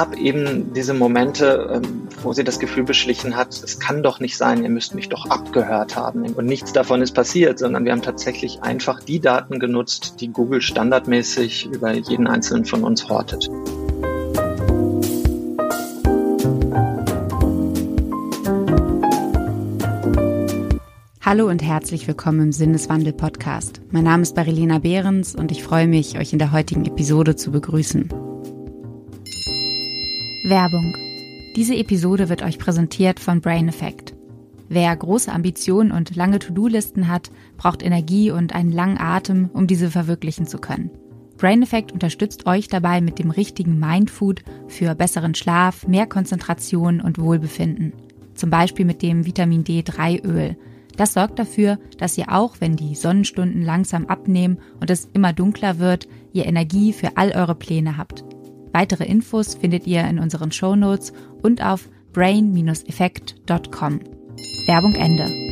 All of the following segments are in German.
gab eben diese Momente, ähm, wo sie das Gefühl beschlichen hat, es kann doch nicht sein, ihr müsst mich doch abgehört haben. Und nichts davon ist passiert, sondern wir haben tatsächlich einfach die Daten genutzt, die Google standardmäßig über jeden einzelnen von uns hortet. Hallo und herzlich willkommen im Sinneswandel Podcast. Mein Name ist Barilena Behrens und ich freue mich, euch in der heutigen Episode zu begrüßen. Werbung. Diese Episode wird euch präsentiert von Brain Effect. Wer große Ambitionen und lange To-Do-Listen hat, braucht Energie und einen langen Atem, um diese verwirklichen zu können. Brain Effect unterstützt euch dabei mit dem richtigen Mindfood für besseren Schlaf, mehr Konzentration und Wohlbefinden. Zum Beispiel mit dem Vitamin D3 Öl. Das sorgt dafür, dass ihr auch, wenn die Sonnenstunden langsam abnehmen und es immer dunkler wird, ihr Energie für all eure Pläne habt. Weitere Infos findet ihr in unseren Shownotes und auf brain-effekt.com. Werbung Ende.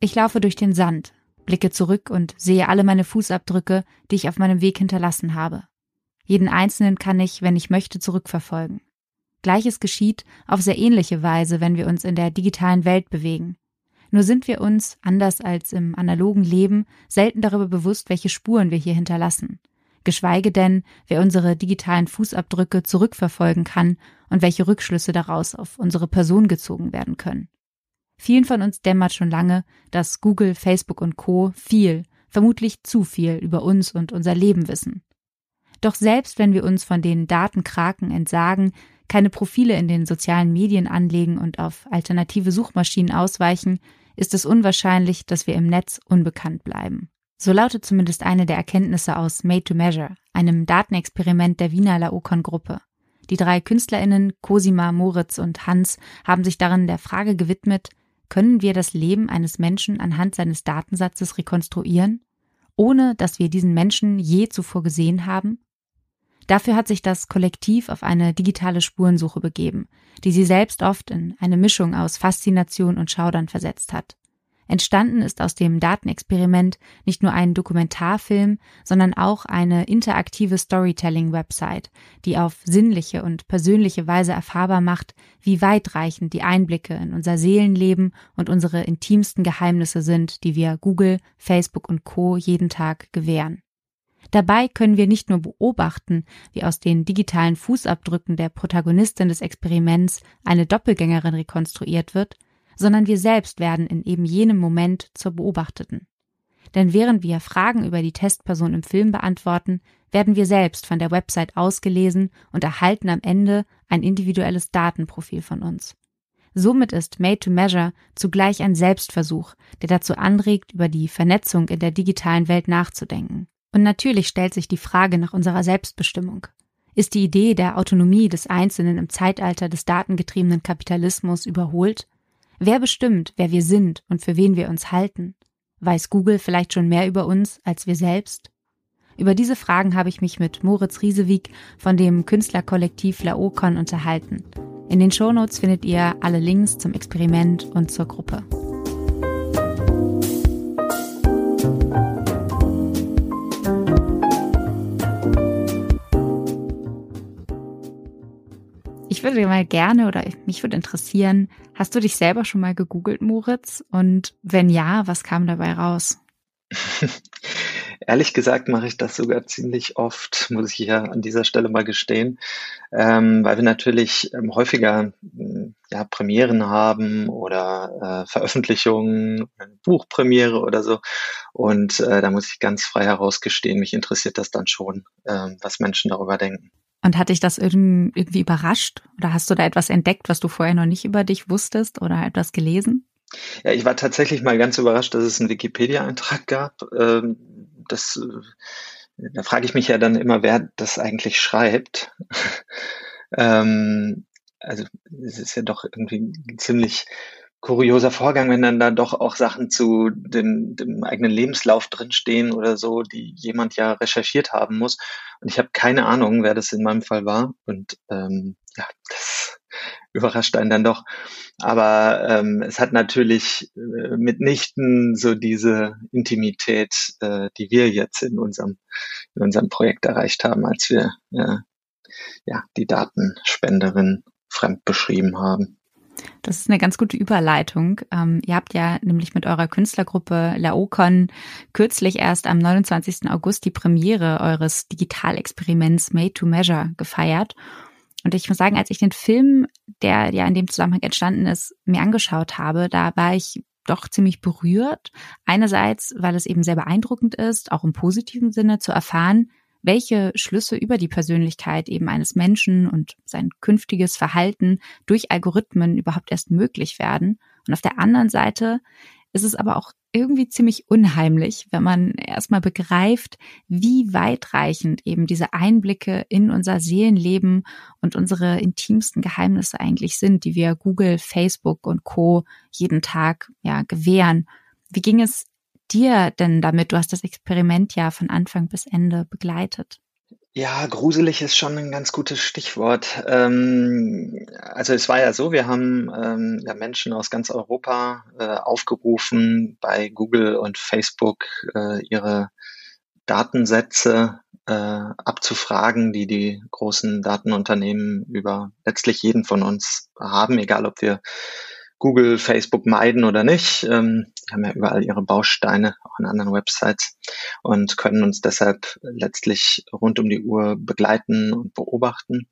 Ich laufe durch den Sand, blicke zurück und sehe alle meine Fußabdrücke, die ich auf meinem Weg hinterlassen habe. Jeden einzelnen kann ich, wenn ich möchte, zurückverfolgen. Gleiches geschieht auf sehr ähnliche Weise, wenn wir uns in der digitalen Welt bewegen. Nur sind wir uns, anders als im analogen Leben, selten darüber bewusst, welche Spuren wir hier hinterlassen. Geschweige denn, wer unsere digitalen Fußabdrücke zurückverfolgen kann und welche Rückschlüsse daraus auf unsere Person gezogen werden können. Vielen von uns dämmert schon lange, dass Google, Facebook und Co. viel, vermutlich zu viel über uns und unser Leben wissen. Doch selbst wenn wir uns von den Datenkraken entsagen, keine Profile in den sozialen Medien anlegen und auf alternative Suchmaschinen ausweichen, ist es unwahrscheinlich, dass wir im Netz unbekannt bleiben. So lautet zumindest eine der Erkenntnisse aus Made to Measure, einem Datenexperiment der Wiener Laokan-Gruppe. Die drei KünstlerInnen Cosima, Moritz und Hans haben sich darin der Frage gewidmet, können wir das Leben eines Menschen anhand seines Datensatzes rekonstruieren, ohne dass wir diesen Menschen je zuvor gesehen haben? Dafür hat sich das Kollektiv auf eine digitale Spurensuche begeben, die sie selbst oft in eine Mischung aus Faszination und Schaudern versetzt hat. Entstanden ist aus dem Datenexperiment nicht nur ein Dokumentarfilm, sondern auch eine interaktive Storytelling-Website, die auf sinnliche und persönliche Weise erfahrbar macht, wie weitreichend die Einblicke in unser Seelenleben und unsere intimsten Geheimnisse sind, die wir Google, Facebook und Co jeden Tag gewähren. Dabei können wir nicht nur beobachten, wie aus den digitalen Fußabdrücken der Protagonistin des Experiments eine Doppelgängerin rekonstruiert wird, sondern wir selbst werden in eben jenem Moment zur Beobachteten. Denn während wir Fragen über die Testperson im Film beantworten, werden wir selbst von der Website ausgelesen und erhalten am Ende ein individuelles Datenprofil von uns. Somit ist Made to Measure zugleich ein Selbstversuch, der dazu anregt, über die Vernetzung in der digitalen Welt nachzudenken. Und natürlich stellt sich die Frage nach unserer Selbstbestimmung. Ist die Idee der Autonomie des Einzelnen im Zeitalter des datengetriebenen Kapitalismus überholt? Wer bestimmt, wer wir sind und für wen wir uns halten? Weiß Google vielleicht schon mehr über uns als wir selbst? Über diese Fragen habe ich mich mit Moritz Riesewig von dem Künstlerkollektiv Laokon unterhalten. In den Shownotes findet ihr alle Links zum Experiment und zur Gruppe. Würde mal gerne oder mich würde interessieren, hast du dich selber schon mal gegoogelt, Moritz? Und wenn ja, was kam dabei raus? Ehrlich gesagt mache ich das sogar ziemlich oft, muss ich ja an dieser Stelle mal gestehen, ähm, weil wir natürlich ähm, häufiger hm, ja, Premieren haben oder äh, Veröffentlichungen, Buchpremiere oder so. Und äh, da muss ich ganz frei herausgestehen, mich interessiert das dann schon, äh, was Menschen darüber denken. Und hat dich das irgendwie überrascht? Oder hast du da etwas entdeckt, was du vorher noch nicht über dich wusstest oder etwas gelesen? Ja, ich war tatsächlich mal ganz überrascht, dass es einen Wikipedia-Eintrag gab. Ähm, das, äh, da frage ich mich ja dann immer, wer das eigentlich schreibt. Ähm, also es ist ja doch irgendwie ziemlich kurioser Vorgang, wenn dann da doch auch Sachen zu dem, dem eigenen Lebenslauf drinstehen oder so, die jemand ja recherchiert haben muss. Und ich habe keine Ahnung, wer das in meinem Fall war. Und ähm, ja, das überrascht einen dann doch. Aber ähm, es hat natürlich äh, mitnichten so diese Intimität, äh, die wir jetzt in unserem, in unserem Projekt erreicht haben, als wir äh, ja, die Datenspenderin fremd beschrieben haben. Das ist eine ganz gute Überleitung. Ähm, ihr habt ja nämlich mit eurer Künstlergruppe Laocon kürzlich erst am 29. August die Premiere eures Digitalexperiments Made to Measure gefeiert. Und ich muss sagen, als ich den Film, der ja in dem Zusammenhang entstanden ist, mir angeschaut habe, da war ich doch ziemlich berührt. Einerseits, weil es eben sehr beeindruckend ist, auch im positiven Sinne zu erfahren, welche Schlüsse über die Persönlichkeit eben eines Menschen und sein künftiges Verhalten durch Algorithmen überhaupt erst möglich werden. Und auf der anderen Seite ist es aber auch irgendwie ziemlich unheimlich, wenn man erstmal begreift, wie weitreichend eben diese Einblicke in unser Seelenleben und unsere intimsten Geheimnisse eigentlich sind, die wir Google, Facebook und Co. jeden Tag ja gewähren. Wie ging es dir denn damit? Du hast das Experiment ja von Anfang bis Ende begleitet. Ja, gruselig ist schon ein ganz gutes Stichwort. Ähm, also es war ja so, wir haben ähm, ja Menschen aus ganz Europa äh, aufgerufen, bei Google und Facebook äh, ihre Datensätze äh, abzufragen, die die großen Datenunternehmen über letztlich jeden von uns haben, egal ob wir Google, Facebook meiden oder nicht. Ähm, die haben ja überall ihre Bausteine, auch in anderen Websites und können uns deshalb letztlich rund um die Uhr begleiten und beobachten.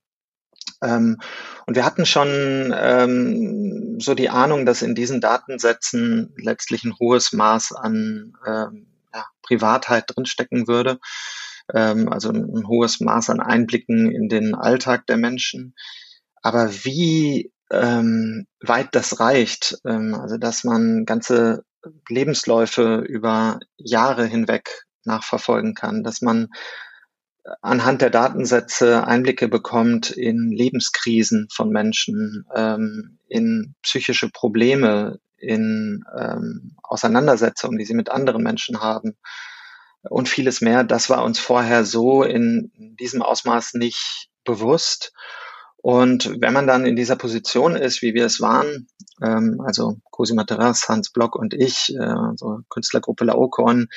Ähm, und wir hatten schon ähm, so die Ahnung, dass in diesen Datensätzen letztlich ein hohes Maß an ähm, Privatheit drinstecken würde. Ähm, also ein hohes Maß an Einblicken in den Alltag der Menschen. Aber wie ähm, weit das reicht. Ähm, also dass man ganze Lebensläufe über Jahre hinweg nachverfolgen kann, dass man anhand der Datensätze Einblicke bekommt in Lebenskrisen von Menschen, ähm, in psychische Probleme, in ähm, Auseinandersetzungen, die sie mit anderen Menschen haben und vieles mehr. Das war uns vorher so in diesem Ausmaß nicht bewusst. Und wenn man dann in dieser Position ist, wie wir es waren, ähm, also Cosima Terras, Hans Block und ich, äh, so Künstlergruppe Laokorn,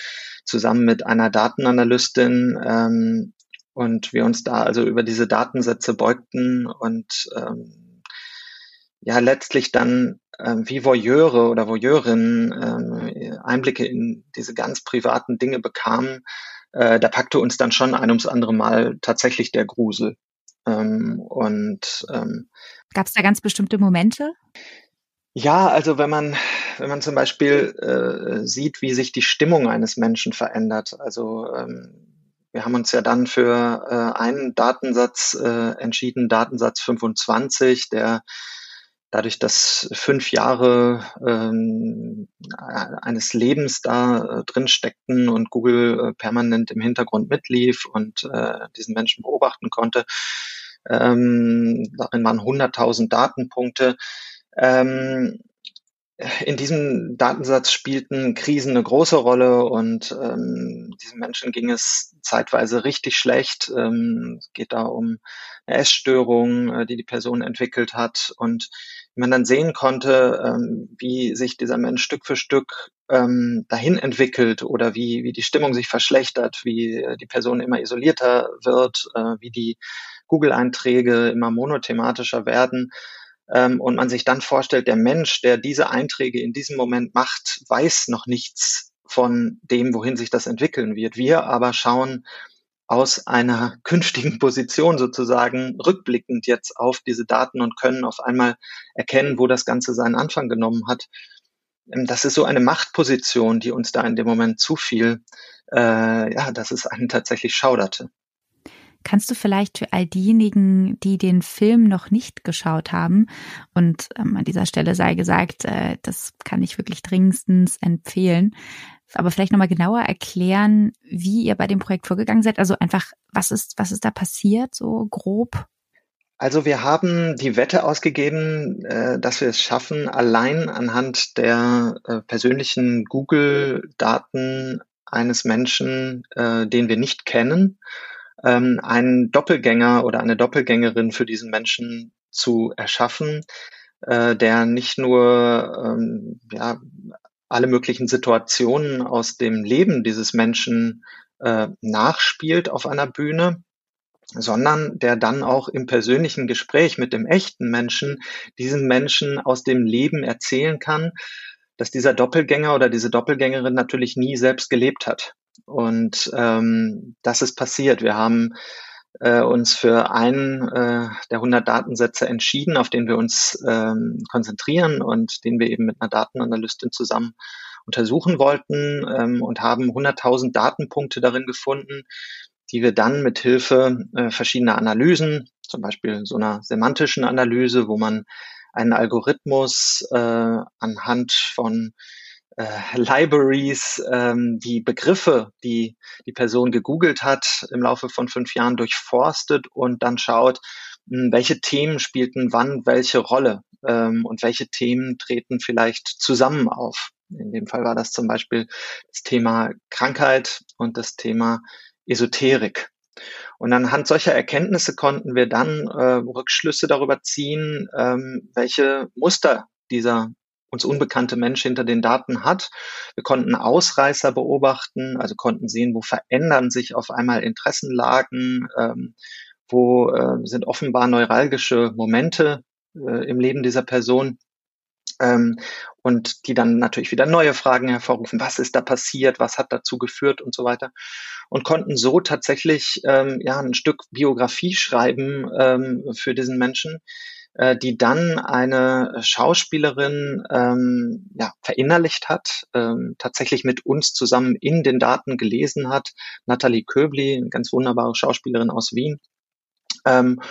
zusammen mit einer Datenanalystin, ähm, und wir uns da also über diese Datensätze beugten und ähm, ja letztlich dann äh, wie Voyeure oder Voyeurinnen äh, Einblicke in diese ganz privaten Dinge bekamen, äh, da packte uns dann schon ein ums andere Mal tatsächlich der Grusel. Ähm, und ähm, gab es da ganz bestimmte Momente? Ja, also wenn man wenn man zum Beispiel äh, sieht, wie sich die Stimmung eines Menschen verändert. Also ähm, wir haben uns ja dann für äh, einen Datensatz äh, entschieden, Datensatz 25, der dadurch, dass fünf Jahre ähm, eines Lebens da äh, drin steckten und Google äh, permanent im Hintergrund mitlief und äh, diesen Menschen beobachten konnte, ähm, darin waren 100.000 Datenpunkte. Ähm, in diesem Datensatz spielten Krisen eine große Rolle und ähm, diesen Menschen ging es zeitweise richtig schlecht. Ähm, es geht da um eine Essstörung, äh, die die Person entwickelt hat und man dann sehen konnte, ähm, wie sich dieser Mensch Stück für Stück ähm, dahin entwickelt oder wie, wie die Stimmung sich verschlechtert, wie äh, die Person immer isolierter wird, äh, wie die Google-Einträge immer monothematischer werden ähm, und man sich dann vorstellt, der Mensch, der diese Einträge in diesem Moment macht, weiß noch nichts von dem, wohin sich das entwickeln wird. Wir aber schauen aus einer künftigen Position sozusagen rückblickend jetzt auf diese Daten und können auf einmal erkennen, wo das Ganze seinen Anfang genommen hat. Ähm, das ist so eine Machtposition, die uns da in dem Moment zufiel, äh, ja, dass es einen tatsächlich schauderte. Kannst du vielleicht für all diejenigen, die den Film noch nicht geschaut haben, und ähm, an dieser Stelle sei gesagt, äh, das kann ich wirklich dringendstens empfehlen, aber vielleicht nochmal genauer erklären, wie ihr bei dem Projekt vorgegangen seid? Also einfach, was ist, was ist da passiert, so grob? Also wir haben die Wette ausgegeben, äh, dass wir es schaffen, allein anhand der äh, persönlichen Google-Daten eines Menschen, äh, den wir nicht kennen, ähm, einen Doppelgänger oder eine Doppelgängerin für diesen Menschen zu erschaffen, der nicht nur ähm, ja, alle möglichen Situationen aus dem Leben dieses Menschen äh, nachspielt auf einer Bühne, sondern der dann auch im persönlichen Gespräch mit dem echten Menschen diesem Menschen aus dem Leben erzählen kann, dass dieser Doppelgänger oder diese Doppelgängerin natürlich nie selbst gelebt hat. Und ähm, das ist passiert. Wir haben äh, uns für einen äh, der 100 Datensätze entschieden, auf den wir uns ähm, konzentrieren und den wir eben mit einer Datenanalystin zusammen untersuchen wollten ähm, und haben 100.000 Datenpunkte darin gefunden, die wir dann mit Hilfe äh, verschiedener Analysen, zum Beispiel so einer semantischen Analyse, wo man einen Algorithmus äh, anhand von äh, Libraries, ähm, die Begriffe, die die Person gegoogelt hat, im Laufe von fünf Jahren durchforstet und dann schaut, mh, hm, welche Themen spielten wann welche Rolle ähm, und welche Themen treten vielleicht zusammen auf. In dem Fall war das zum Beispiel das Thema Krankheit und das Thema Esoterik. Und anhand solcher Erkenntnisse konnten wir dann äh, Rückschlüsse darüber ziehen, ähm, welche Muster dieser uns unbekannte Mensch hinter den Daten hat. Wir konnten Ausreißer beobachten, also konnten sehen, wo verändern sich auf einmal Interessenlagen, ähm, wo äh, sind offenbar neuralgische Momente äh, im Leben dieser Person. Ähm, und die dann natürlich wieder neue Fragen hervorrufen. Was ist da passiert? Was hat dazu geführt und so weiter? Und konnten so tatsächlich ähm, ja ein Stück Biografie schreiben ähm, für diesen Menschen, äh, die dann eine Schauspielerin ähm, ja, verinnerlicht hat, ähm, tatsächlich mit uns zusammen in den Daten gelesen hat. Nathalie Köbli, eine ganz wunderbare Schauspielerin aus Wien. Ähm,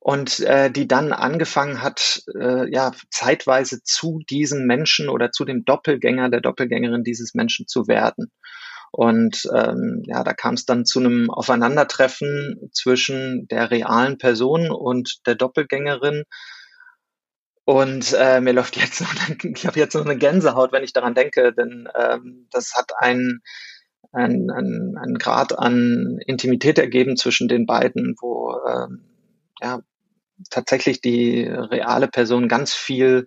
und äh, die dann angefangen hat, äh, ja, zeitweise zu diesem Menschen oder zu dem Doppelgänger, der Doppelgängerin dieses Menschen zu werden. Und ähm, ja, da kam es dann zu einem Aufeinandertreffen zwischen der realen Person und der Doppelgängerin. Und äh, mir läuft jetzt noch, ich habe jetzt noch eine Gänsehaut, wenn ich daran denke, denn ähm, das hat einen ein, ein, ein Grad an Intimität ergeben zwischen den beiden, wo ähm, ja, tatsächlich die reale Person ganz viel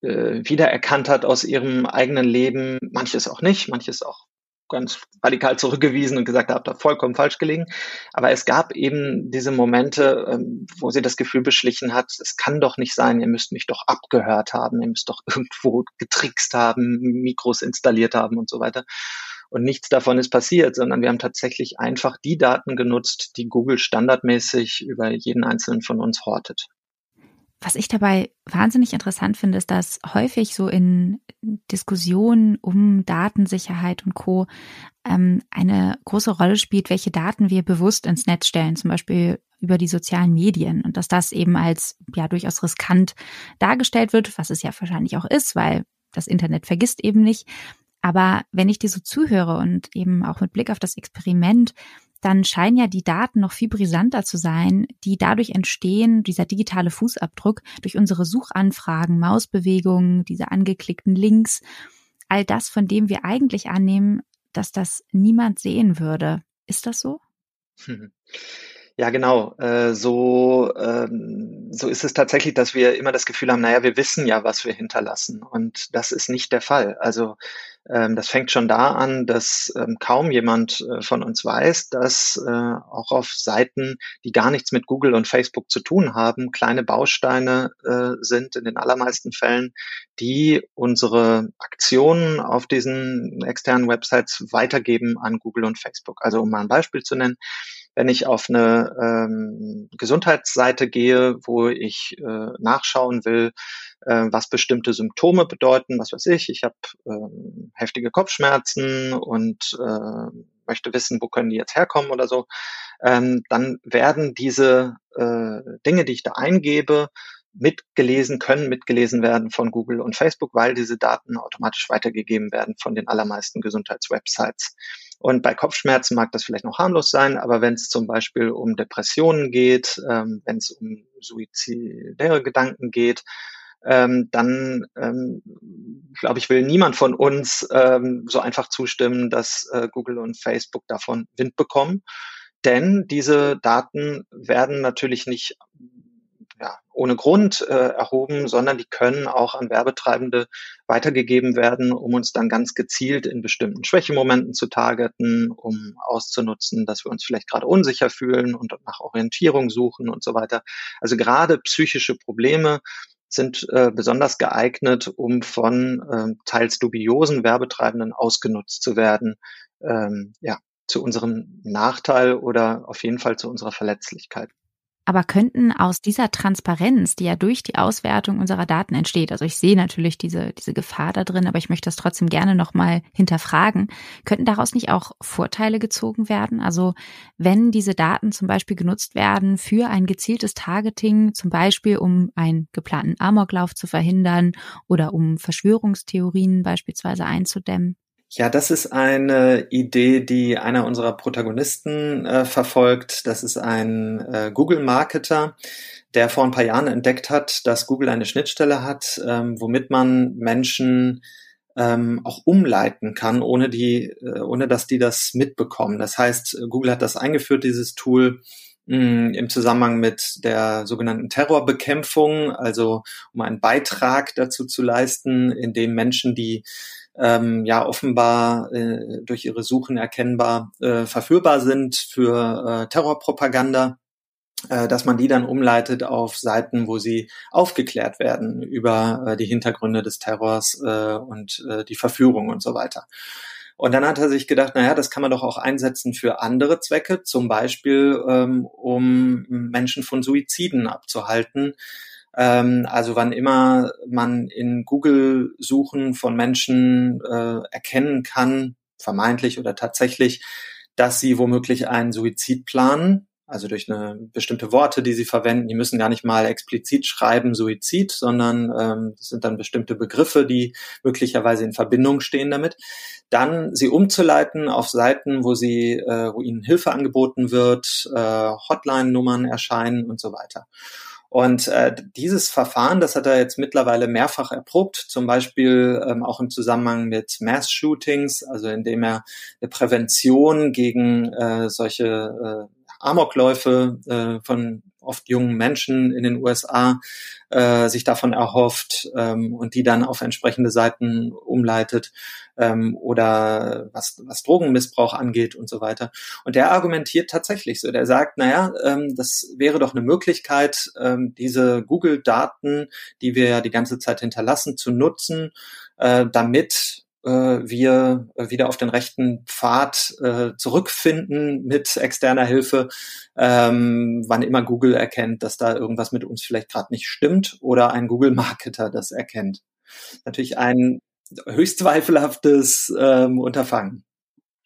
äh, wiedererkannt hat aus ihrem eigenen Leben, manches auch nicht, manches auch ganz radikal zurückgewiesen und gesagt, habt da vollkommen falsch gelegen. Aber es gab eben diese Momente, ähm, wo sie das Gefühl beschlichen hat, es kann doch nicht sein, ihr müsst mich doch abgehört haben, ihr müsst doch irgendwo getrickst haben, Mikros installiert haben und so weiter. Und nichts davon ist passiert, sondern wir haben tatsächlich einfach die Daten genutzt, die Google standardmäßig über jeden einzelnen von uns hortet. Was ich dabei wahnsinnig interessant finde, ist, dass häufig so in Diskussionen um Datensicherheit und Co. Ähm, eine große Rolle spielt, welche Daten wir bewusst ins Netz stellen, zum Beispiel über die sozialen Medien und dass das eben als ja durchaus riskant dargestellt wird, was es ja wahrscheinlich auch ist, weil das Internet vergisst eben nicht. Aber wenn ich dir so zuhöre und eben auch mit Blick auf das Experiment, dann scheinen ja die Daten noch viel brisanter zu sein, die dadurch entstehen, dieser digitale Fußabdruck durch unsere Suchanfragen, Mausbewegungen, diese angeklickten Links, all das, von dem wir eigentlich annehmen, dass das niemand sehen würde. Ist das so? Ja, genau. Äh, so, ähm, so ist es tatsächlich, dass wir immer das Gefühl haben, naja, wir wissen ja, was wir hinterlassen. Und das ist nicht der Fall. Also ähm, das fängt schon da an, dass ähm, kaum jemand äh, von uns weiß, dass äh, auch auf Seiten, die gar nichts mit Google und Facebook zu tun haben, kleine Bausteine äh, sind in den allermeisten Fällen, die unsere Aktionen auf diesen externen Websites weitergeben an Google und Facebook. Also um mal ein Beispiel zu nennen, wenn ich auf eine ähm, Gesundheitsseite gehe, wo ich äh, nachschauen will, äh, was bestimmte Symptome bedeuten, was weiß ich, ich habe äh, heftige Kopfschmerzen und äh, möchte wissen, wo können die jetzt herkommen oder so, ähm, dann werden diese äh, Dinge, die ich da eingebe, mitgelesen können, mitgelesen werden von Google und Facebook, weil diese Daten automatisch weitergegeben werden von den allermeisten Gesundheitswebsites. Und bei Kopfschmerzen mag das vielleicht noch harmlos sein, aber wenn es zum Beispiel um Depressionen geht, ähm, wenn es um suizidäre Gedanken geht, ähm, dann ähm, glaube ich, will niemand von uns ähm, so einfach zustimmen, dass äh, Google und Facebook davon Wind bekommen. Denn diese Daten werden natürlich nicht ohne Grund äh, erhoben, sondern die können auch an Werbetreibende weitergegeben werden, um uns dann ganz gezielt in bestimmten Schwächemomenten zu targeten, um auszunutzen, dass wir uns vielleicht gerade unsicher fühlen und nach Orientierung suchen und so weiter. Also gerade psychische Probleme sind äh, besonders geeignet, um von äh, teils dubiosen Werbetreibenden ausgenutzt zu werden. Ähm, ja, zu unserem Nachteil oder auf jeden Fall zu unserer Verletzlichkeit. Aber könnten aus dieser Transparenz, die ja durch die Auswertung unserer Daten entsteht, also ich sehe natürlich diese, diese Gefahr da drin, aber ich möchte das trotzdem gerne nochmal hinterfragen, könnten daraus nicht auch Vorteile gezogen werden? Also wenn diese Daten zum Beispiel genutzt werden für ein gezieltes Targeting, zum Beispiel um einen geplanten Amoklauf zu verhindern oder um Verschwörungstheorien beispielsweise einzudämmen? Ja, das ist eine Idee, die einer unserer Protagonisten äh, verfolgt. Das ist ein äh, Google-Marketer, der vor ein paar Jahren entdeckt hat, dass Google eine Schnittstelle hat, ähm, womit man Menschen ähm, auch umleiten kann, ohne die, äh, ohne dass die das mitbekommen. Das heißt, Google hat das eingeführt, dieses Tool mm, im Zusammenhang mit der sogenannten Terrorbekämpfung, also um einen Beitrag dazu zu leisten, indem Menschen, die ähm, ja offenbar äh, durch ihre Suchen erkennbar äh, verführbar sind für äh, Terrorpropaganda, äh, dass man die dann umleitet auf Seiten, wo sie aufgeklärt werden über äh, die Hintergründe des Terrors äh, und die Verführung und so weiter. Und dann hat er sich gedacht, naja, das kann man doch auch einsetzen für andere Zwecke, zum Beispiel ähm, um Menschen von Suiziden abzuhalten, ähm, also wann immer man in Google-Suchen von Menschen äh, erkennen kann, vermeintlich oder tatsächlich, dass sie womöglich einen Suizid planen, also durch eine bestimmte Worte, die sie verwenden, die müssen gar nicht mal explizit schreiben Suizid, sondern ähm, das sind dann bestimmte Begriffe, die möglicherweise in Verbindung stehen damit. Dann sie umzuleiten auf Seiten, wo sie, äh, wo ihnen Hilfe angeboten wird, äh, Hotline-Nummern erscheinen und so weiter. Und äh, dieses Verfahren, das hat er jetzt mittlerweile mehrfach erprobt, zum Beispiel ähm, auch im Zusammenhang mit Mass-Shootings, also indem er eine Prävention gegen äh, solche äh, Amokläufe äh, von oft jungen Menschen in den USA äh, sich davon erhofft ähm, und die dann auf entsprechende Seiten umleitet ähm, oder was, was Drogenmissbrauch angeht und so weiter. Und der argumentiert tatsächlich so. Der sagt, naja, ähm, das wäre doch eine Möglichkeit, ähm, diese Google-Daten, die wir ja die ganze Zeit hinterlassen, zu nutzen, äh, damit wir wieder auf den rechten Pfad äh, zurückfinden mit externer Hilfe, ähm, wann immer Google erkennt, dass da irgendwas mit uns vielleicht gerade nicht stimmt oder ein Google-Marketer das erkennt. Natürlich ein höchst zweifelhaftes ähm, Unterfangen.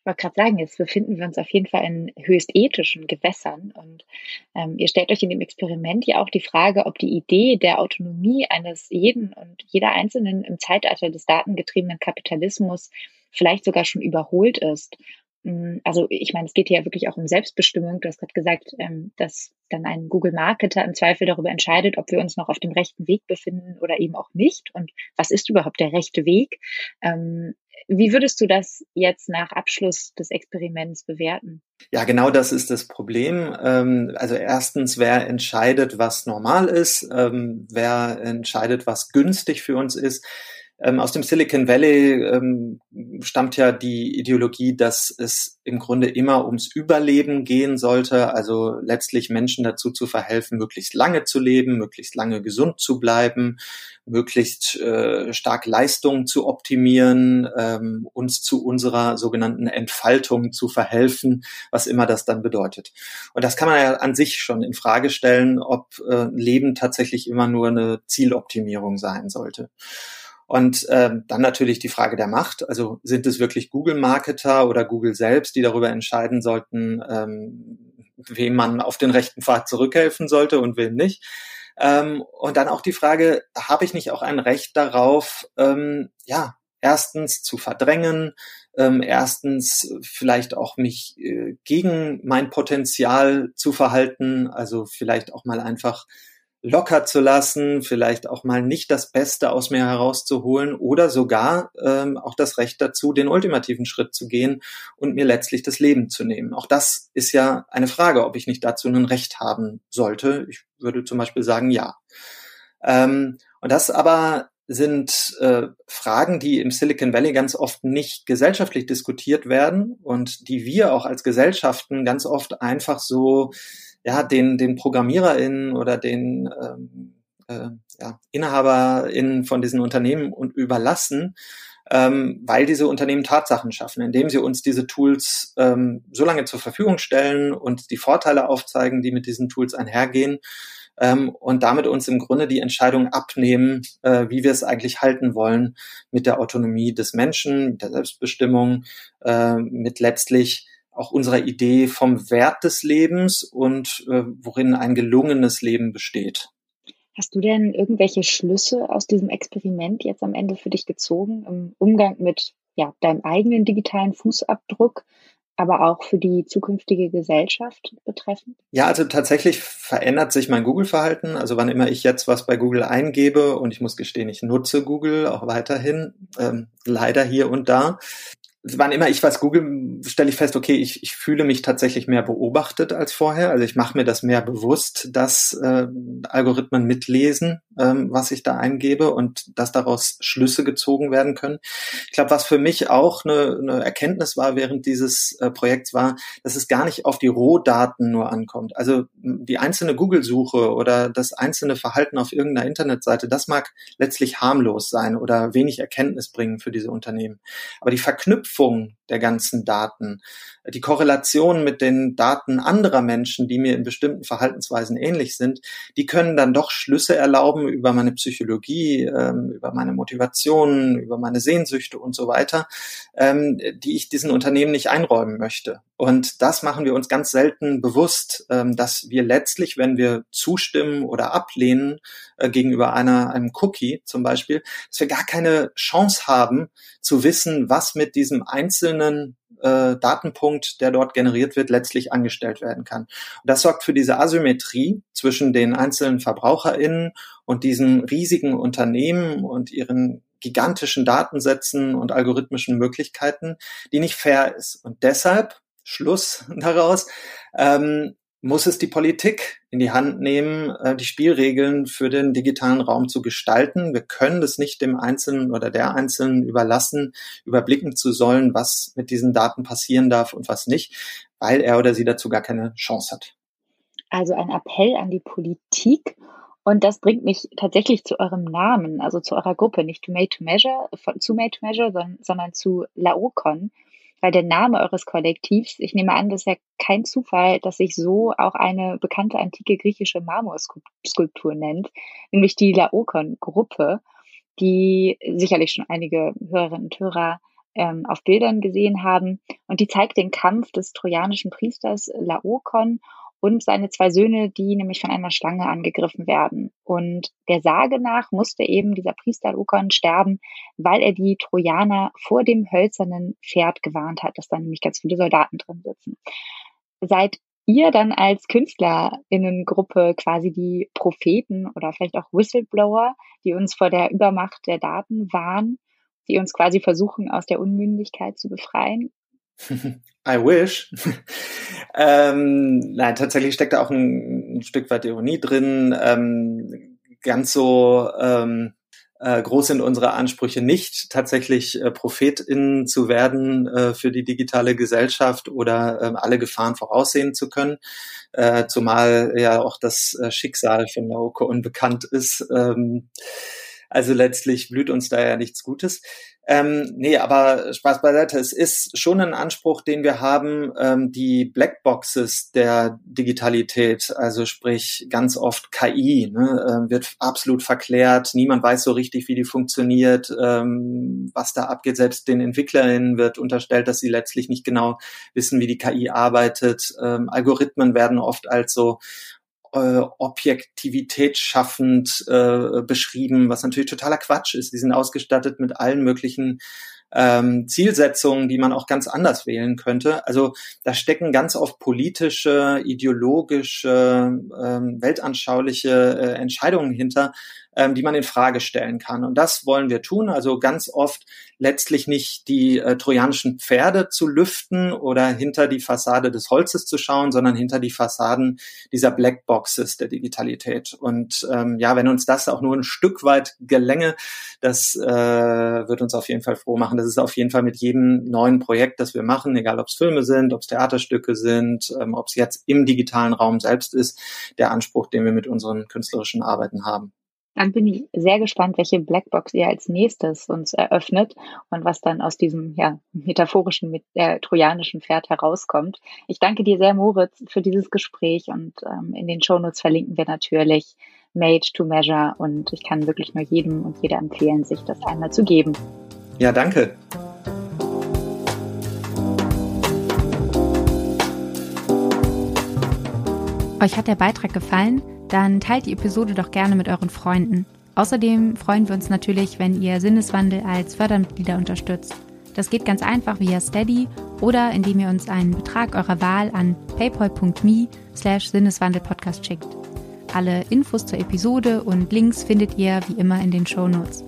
Ich wollte gerade sagen, jetzt befinden wir uns auf jeden Fall in höchst ethischen Gewässern. Und ähm, ihr stellt euch in dem Experiment ja auch die Frage, ob die Idee der Autonomie eines jeden und jeder Einzelnen im Zeitalter des datengetriebenen Kapitalismus vielleicht sogar schon überholt ist. Mm, also ich meine, es geht hier ja wirklich auch um Selbstbestimmung. Du hast gerade gesagt, ähm, dass dann ein Google-Marketer im Zweifel darüber entscheidet, ob wir uns noch auf dem rechten Weg befinden oder eben auch nicht. Und was ist überhaupt der rechte Weg? Ähm, wie würdest du das jetzt nach Abschluss des Experiments bewerten? Ja, genau das ist das Problem. Ähm, also erstens, wer entscheidet, was normal ist, ähm, wer entscheidet, was günstig für uns ist. Ähm, aus dem Silicon Valley ähm, stammt ja die Ideologie, dass es im Grunde immer ums Überleben gehen sollte, also letztlich Menschen dazu zu verhelfen, möglichst lange zu leben, möglichst lange gesund zu bleiben, möglichst äh, stark Leistungen zu optimieren, ähm, uns zu unserer sogenannten Entfaltung zu verhelfen, was immer das dann bedeutet. Und das kann man ja an sich schon in Frage stellen, ob äh, Leben tatsächlich immer nur eine Zieloptimierung sein sollte. Und ähm, dann natürlich die Frage der Macht. Also sind es wirklich Google-Marketer oder Google selbst, die darüber entscheiden sollten, ähm, wem man auf den rechten Pfad zurückhelfen sollte und wem nicht? Ähm, und dann auch die Frage, habe ich nicht auch ein Recht darauf, ähm, ja, erstens zu verdrängen, ähm, erstens vielleicht auch mich äh, gegen mein Potenzial zu verhalten, also vielleicht auch mal einfach locker zu lassen, vielleicht auch mal nicht das Beste aus mir herauszuholen oder sogar ähm, auch das Recht dazu, den ultimativen Schritt zu gehen und mir letztlich das Leben zu nehmen. Auch das ist ja eine Frage, ob ich nicht dazu ein Recht haben sollte. Ich würde zum Beispiel sagen, ja. Ähm, und das aber sind äh, Fragen, die im Silicon Valley ganz oft nicht gesellschaftlich diskutiert werden und die wir auch als Gesellschaften ganz oft einfach so ja, den, den ProgrammiererInnen oder den ähm, äh, ja, InhaberInnen von diesen Unternehmen und überlassen, ähm, weil diese Unternehmen Tatsachen schaffen, indem sie uns diese Tools ähm, so lange zur Verfügung stellen und die Vorteile aufzeigen, die mit diesen Tools einhergehen ähm, und damit uns im Grunde die Entscheidung abnehmen, äh, wie wir es eigentlich halten wollen mit der Autonomie des Menschen, mit der Selbstbestimmung, äh, mit letztlich auch unserer Idee vom Wert des Lebens und äh, worin ein gelungenes Leben besteht. Hast du denn irgendwelche Schlüsse aus diesem Experiment jetzt am Ende für dich gezogen im Umgang mit ja, deinem eigenen digitalen Fußabdruck, aber auch für die zukünftige Gesellschaft betreffend? Ja, also tatsächlich verändert sich mein Google-Verhalten. Also wann immer ich jetzt was bei Google eingebe und ich muss gestehen, ich nutze Google auch weiterhin, ähm, leider hier und da, wann immer ich was google, stelle ich fest, okay, ich, ich fühle mich tatsächlich mehr beobachtet als vorher. Also ich mache mir das mehr bewusst, dass äh, Algorithmen mitlesen, ähm, was ich da eingebe und dass daraus Schlüsse gezogen werden können. Ich glaube, was für mich auch eine, eine Erkenntnis war während dieses äh, Projekts war, dass es gar nicht auf die Rohdaten nur ankommt. Also die einzelne Google-Suche oder das einzelne Verhalten auf irgendeiner Internetseite, das mag letztlich harmlos sein oder wenig Erkenntnis bringen für diese Unternehmen. Aber die Verknüpfung der ganzen Daten, die Korrelation mit den Daten anderer Menschen, die mir in bestimmten Verhaltensweisen ähnlich sind, die können dann doch Schlüsse erlauben über meine Psychologie, ähm, über meine Motivationen, über meine Sehnsüchte und so weiter, ähm, die ich diesen Unternehmen nicht einräumen möchte. Und das machen wir uns ganz selten bewusst, ähm, dass wir letztlich, wenn wir zustimmen oder ablehnen äh, gegenüber einer, einem Cookie zum Beispiel, dass wir gar keine Chance haben zu wissen, was mit diesem einzelnen äh, Datenpunkt, der dort generiert wird, letztlich angestellt werden kann. Und das sorgt für diese Asymmetrie zwischen den einzelnen VerbraucherInnen und diesen riesigen Unternehmen und ihren gigantischen Datensätzen und algorithmischen Möglichkeiten, die nicht fair ist. Und deshalb, Schluss daraus, ähm, muss es die Politik in die Hand nehmen, äh, die Spielregeln für den digitalen Raum zu gestalten. Wir können das nicht dem Einzelnen oder der Einzelnen überlassen, überblicken zu sollen, was mit diesen Daten passieren darf und was nicht, weil er oder sie dazu gar keine Chance hat. Also ein Appell an die Politik. Und das bringt mich tatsächlich zu eurem Namen, also zu eurer Gruppe, nicht to Made to Measure, zu Made to Measure, sondern, sondern zu Laocon weil der Name eures Kollektivs, ich nehme an, das ist ja kein Zufall, dass sich so auch eine bekannte antike griechische Marmorskulptur nennt, nämlich die Laokon-Gruppe, die sicherlich schon einige Hörerinnen und Hörer ähm, auf Bildern gesehen haben. Und die zeigt den Kampf des trojanischen Priesters Laokon und seine zwei Söhne, die nämlich von einer Schlange angegriffen werden. Und der Sage nach musste eben dieser Priester Lukon sterben, weil er die Trojaner vor dem hölzernen Pferd gewarnt hat, dass da nämlich ganz viele Soldaten drin sitzen. Seid ihr dann als KünstlerInnengruppe quasi die Propheten oder vielleicht auch Whistleblower, die uns vor der Übermacht der Daten warnen, die uns quasi versuchen, aus der Unmündigkeit zu befreien? I wish. Ähm, nein, tatsächlich steckt da auch ein, ein Stück weit Ironie drin. Ähm, ganz so ähm, äh, groß sind unsere Ansprüche nicht, tatsächlich äh, ProphetInnen zu werden äh, für die digitale Gesellschaft oder äh, alle Gefahren voraussehen zu können. Äh, zumal ja auch das äh, Schicksal von Naoko unbekannt ist. Ähm, also letztlich blüht uns da ja nichts Gutes. Ähm, nee, aber Spaß beiseite. Es ist schon ein Anspruch, den wir haben, ähm, die Blackboxes der Digitalität, also sprich ganz oft KI, ne, äh, wird absolut verklärt. Niemand weiß so richtig, wie die funktioniert, ähm, was da abgeht. Selbst den EntwicklerInnen wird unterstellt, dass sie letztlich nicht genau wissen, wie die KI arbeitet. Ähm, Algorithmen werden oft als so äh, Objektivität schaffend äh, beschrieben, was natürlich totaler Quatsch ist. Die sind ausgestattet mit allen möglichen ähm, Zielsetzungen, die man auch ganz anders wählen könnte. Also da stecken ganz oft politische, ideologische, ähm, weltanschauliche äh, Entscheidungen hinter, ähm, die man in Frage stellen kann. Und das wollen wir tun. Also ganz oft letztlich nicht die äh, trojanischen Pferde zu lüften oder hinter die Fassade des Holzes zu schauen, sondern hinter die Fassaden dieser Blackboxes der Digitalität. Und ähm, ja, wenn uns das auch nur ein Stück weit gelänge, das äh, wird uns auf jeden Fall froh machen. Das ist auf jeden Fall mit jedem neuen Projekt, das wir machen, egal ob es Filme sind, ob es Theaterstücke sind, ähm, ob es jetzt im digitalen Raum selbst ist, der Anspruch, den wir mit unseren künstlerischen Arbeiten haben. Dann bin ich sehr gespannt, welche Blackbox ihr als nächstes uns eröffnet und was dann aus diesem ja, metaphorischen, mit, äh, trojanischen Pferd herauskommt. Ich danke dir sehr, Moritz, für dieses Gespräch und ähm, in den Shownotes verlinken wir natürlich Made to Measure und ich kann wirklich nur jedem und jeder empfehlen, sich das einmal zu geben. Ja, danke. Euch hat der Beitrag gefallen? dann teilt die Episode doch gerne mit euren Freunden. Außerdem freuen wir uns natürlich, wenn ihr Sinneswandel als Fördermitglieder unterstützt. Das geht ganz einfach via Steady oder indem ihr uns einen Betrag eurer Wahl an paypal.me slash Sinneswandelpodcast schickt. Alle Infos zur Episode und Links findet ihr wie immer in den Show Notes.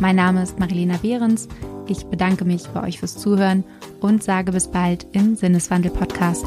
Mein Name ist Marilena Behrens. Ich bedanke mich bei euch fürs Zuhören und sage bis bald im Sinneswandel Podcast.